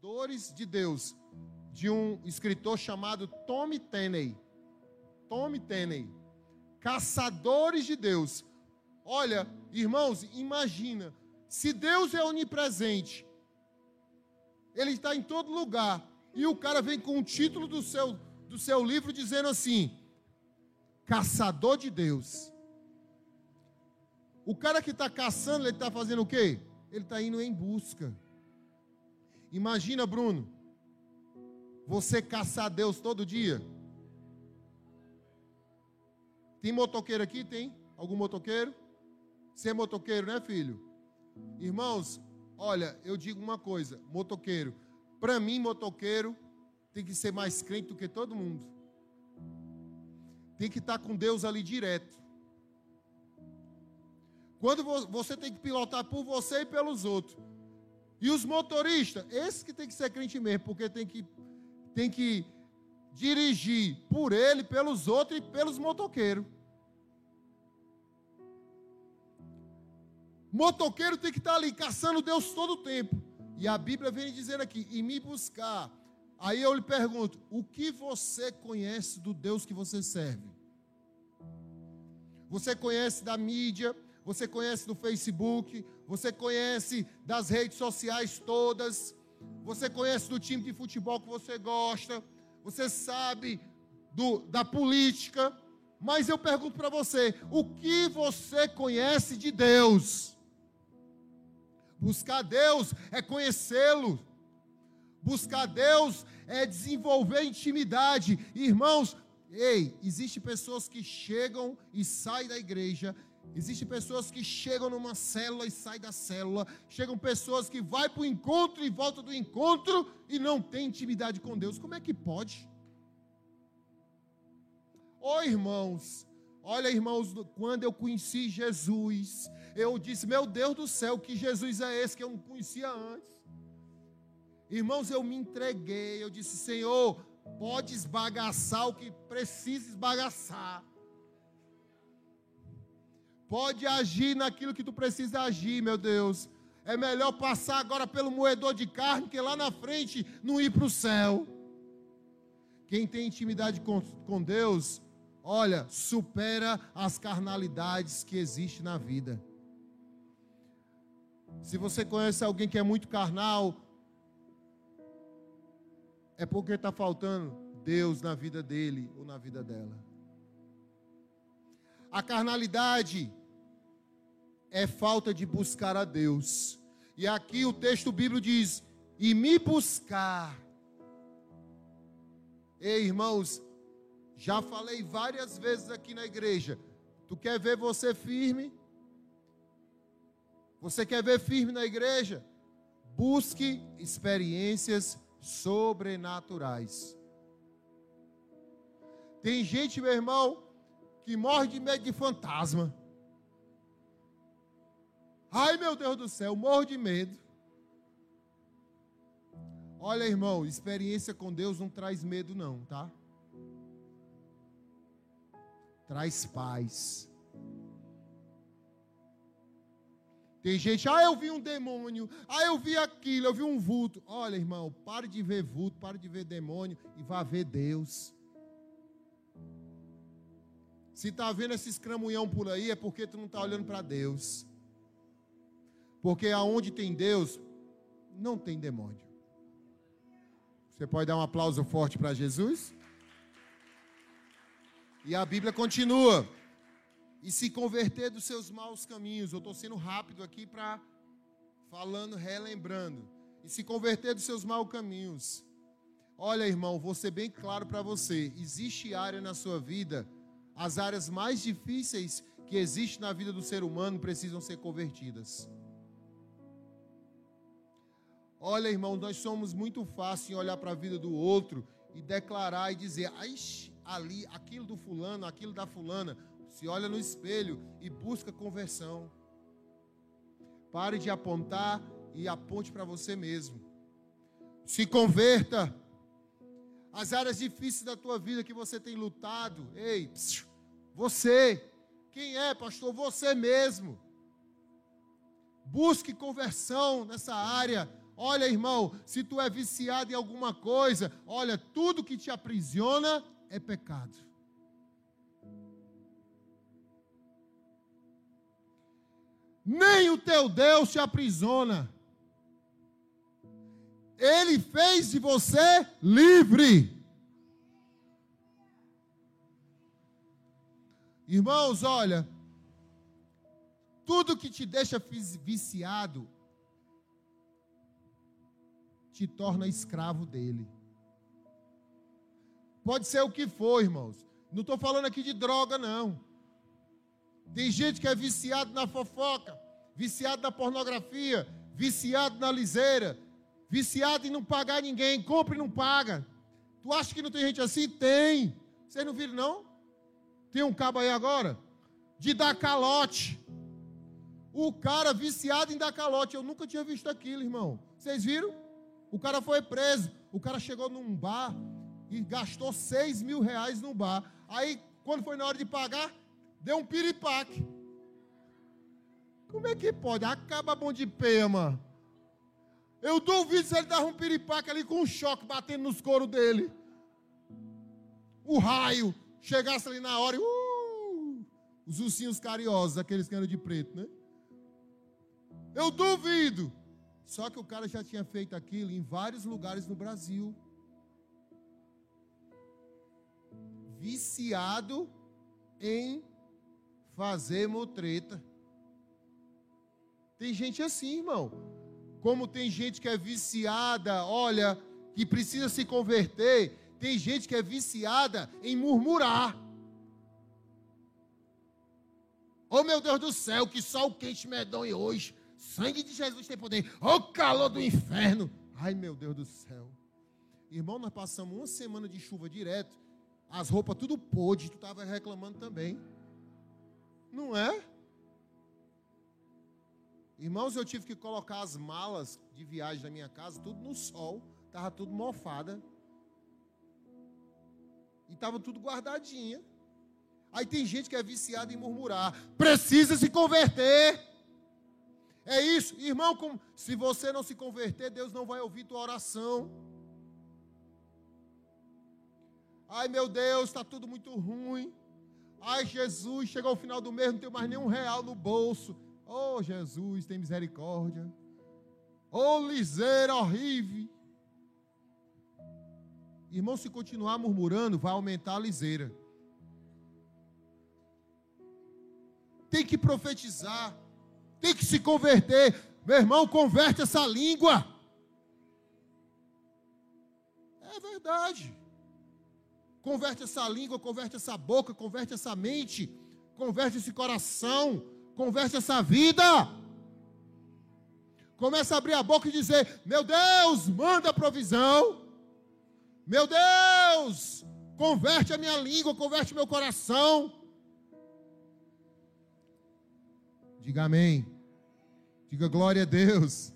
Caçadores de Deus, de um escritor chamado Tommy Tenney. Tommy Tenney. Caçadores de Deus. Olha, irmãos, imagina, se Deus é onipresente, Ele está em todo lugar, e o cara vem com o título do seu, do seu livro dizendo assim: Caçador de Deus. O cara que está caçando, ele está fazendo o quê? Ele está indo em busca. Imagina, Bruno, você caçar Deus todo dia. Tem motoqueiro aqui? Tem? Algum motoqueiro? Você é motoqueiro, né, filho? Irmãos, olha, eu digo uma coisa: motoqueiro. Para mim, motoqueiro tem que ser mais crente do que todo mundo. Tem que estar com Deus ali direto. Quando você tem que pilotar por você e pelos outros. E os motoristas, esse que tem que ser crente mesmo, porque tem que, tem que dirigir por ele, pelos outros e pelos motoqueiros. Motoqueiro tem que estar ali caçando Deus todo o tempo. E a Bíblia vem dizendo aqui, e me buscar. Aí eu lhe pergunto, o que você conhece do Deus que você serve? Você conhece da mídia, você conhece do Facebook, você conhece das redes sociais todas, você conhece do time de futebol que você gosta, você sabe do, da política, mas eu pergunto para você: o que você conhece de Deus? Buscar Deus é conhecê-lo. Buscar Deus é desenvolver intimidade. Irmãos, ei, existem pessoas que chegam e saem da igreja Existem pessoas que chegam numa célula e saem da célula. Chegam pessoas que vão para o encontro e voltam do encontro e não têm intimidade com Deus. Como é que pode? Ô oh, irmãos, olha irmãos, quando eu conheci Jesus, eu disse, meu Deus do céu, que Jesus é esse que eu não conhecia antes? Irmãos, eu me entreguei, eu disse, Senhor, pode esbagaçar o que precisa esbagaçar. Pode agir naquilo que tu precisa agir, meu Deus. É melhor passar agora pelo moedor de carne que lá na frente não ir para o céu. Quem tem intimidade com, com Deus, olha, supera as carnalidades que existem na vida. Se você conhece alguém que é muito carnal, é porque está faltando Deus na vida dele ou na vida dela. A carnalidade é falta de buscar a Deus. E aqui o texto bíblico diz: e me buscar. Ei, irmãos, já falei várias vezes aqui na igreja. Tu quer ver você firme? Você quer ver firme na igreja? Busque experiências sobrenaturais. Tem gente, meu irmão, que morre de medo de fantasma. Ai, meu Deus do céu, morro de medo. Olha, irmão, experiência com Deus não traz medo, não, tá? Traz paz. Tem gente, ah, eu vi um demônio, ah, eu vi aquilo, eu vi um vulto. Olha, irmão, pare de ver vulto, pare de ver demônio e vá ver Deus. Se está vendo esse escramunhão por aí, é porque tu não está olhando para Deus. Porque aonde tem Deus, não tem demônio. Você pode dar um aplauso forte para Jesus? E a Bíblia continua. E se converter dos seus maus caminhos. Eu estou sendo rápido aqui para falando, relembrando. E se converter dos seus maus caminhos. Olha, irmão, vou ser bem claro para você. Existe área na sua vida, as áreas mais difíceis que existem na vida do ser humano precisam ser convertidas. Olha, irmão, nós somos muito fáceis em olhar para a vida do outro e declarar e dizer, ali, aquilo do fulano, aquilo da fulana. Se olha no espelho e busca conversão. Pare de apontar e aponte para você mesmo. Se converta. As áreas difíceis da tua vida que você tem lutado, ei, você. Quem é, pastor? Você mesmo. Busque conversão nessa área Olha, irmão, se tu é viciado em alguma coisa, olha, tudo que te aprisiona é pecado. Nem o teu Deus te aprisiona. Ele fez de você livre. Irmãos, olha, tudo que te deixa viciado te torna escravo dele. Pode ser o que for, irmãos. Não estou falando aqui de droga, não. Tem gente que é viciado na fofoca, viciado na pornografia, viciado na liseira, viciado em não pagar ninguém, compra e não paga. Tu acha que não tem gente assim? Tem. Vocês não viram, não? Tem um cabo aí agora? De dar calote. O cara viciado em dar calote. Eu nunca tinha visto aquilo, irmão. Vocês viram? O cara foi preso. O cara chegou num bar e gastou 6 mil reais no bar. Aí, quando foi na hora de pagar, deu um piripaque. Como é que pode? Acaba bom de pema. Eu duvido se ele dava um piripaque ali com um choque batendo nos coros dele. O raio chegasse ali na hora e. Uh, os ursinhos cariosos, aqueles que eram de preto, né? Eu duvido. Só que o cara já tinha feito aquilo em vários lugares no Brasil. Viciado em fazer motreta. Tem gente assim, irmão. Como tem gente que é viciada, olha, que precisa se converter. Tem gente que é viciada em murmurar. Oh meu Deus do céu, que sol quente medonho hoje. Sangue de Jesus tem poder. O calor do inferno. Ai, meu Deus do céu. Irmão, nós passamos uma semana de chuva direto. As roupas tudo pôde. Tu estava reclamando também. Não é? Irmãos, eu tive que colocar as malas de viagem da minha casa tudo no sol. Estava tudo mofada. E estava tudo guardadinha. Aí tem gente que é viciada em murmurar. Precisa se converter. É isso, irmão. Se você não se converter, Deus não vai ouvir tua oração. Ai meu Deus, está tudo muito ruim. Ai Jesus, chegou o final do mês, não tenho mais nenhum real no bolso. Oh Jesus, tem misericórdia. Oh liseira horrível. Irmão, se continuar murmurando, vai aumentar a liseira. Tem que profetizar tem que se converter. Meu irmão, converte essa língua. É verdade. Converte essa língua, converte essa boca, converte essa mente, converte esse coração, converte essa vida. Começa a abrir a boca e dizer: Meu Deus, manda provisão. Meu Deus, converte a minha língua, converte meu coração. Diga amém. Diga glória a Deus.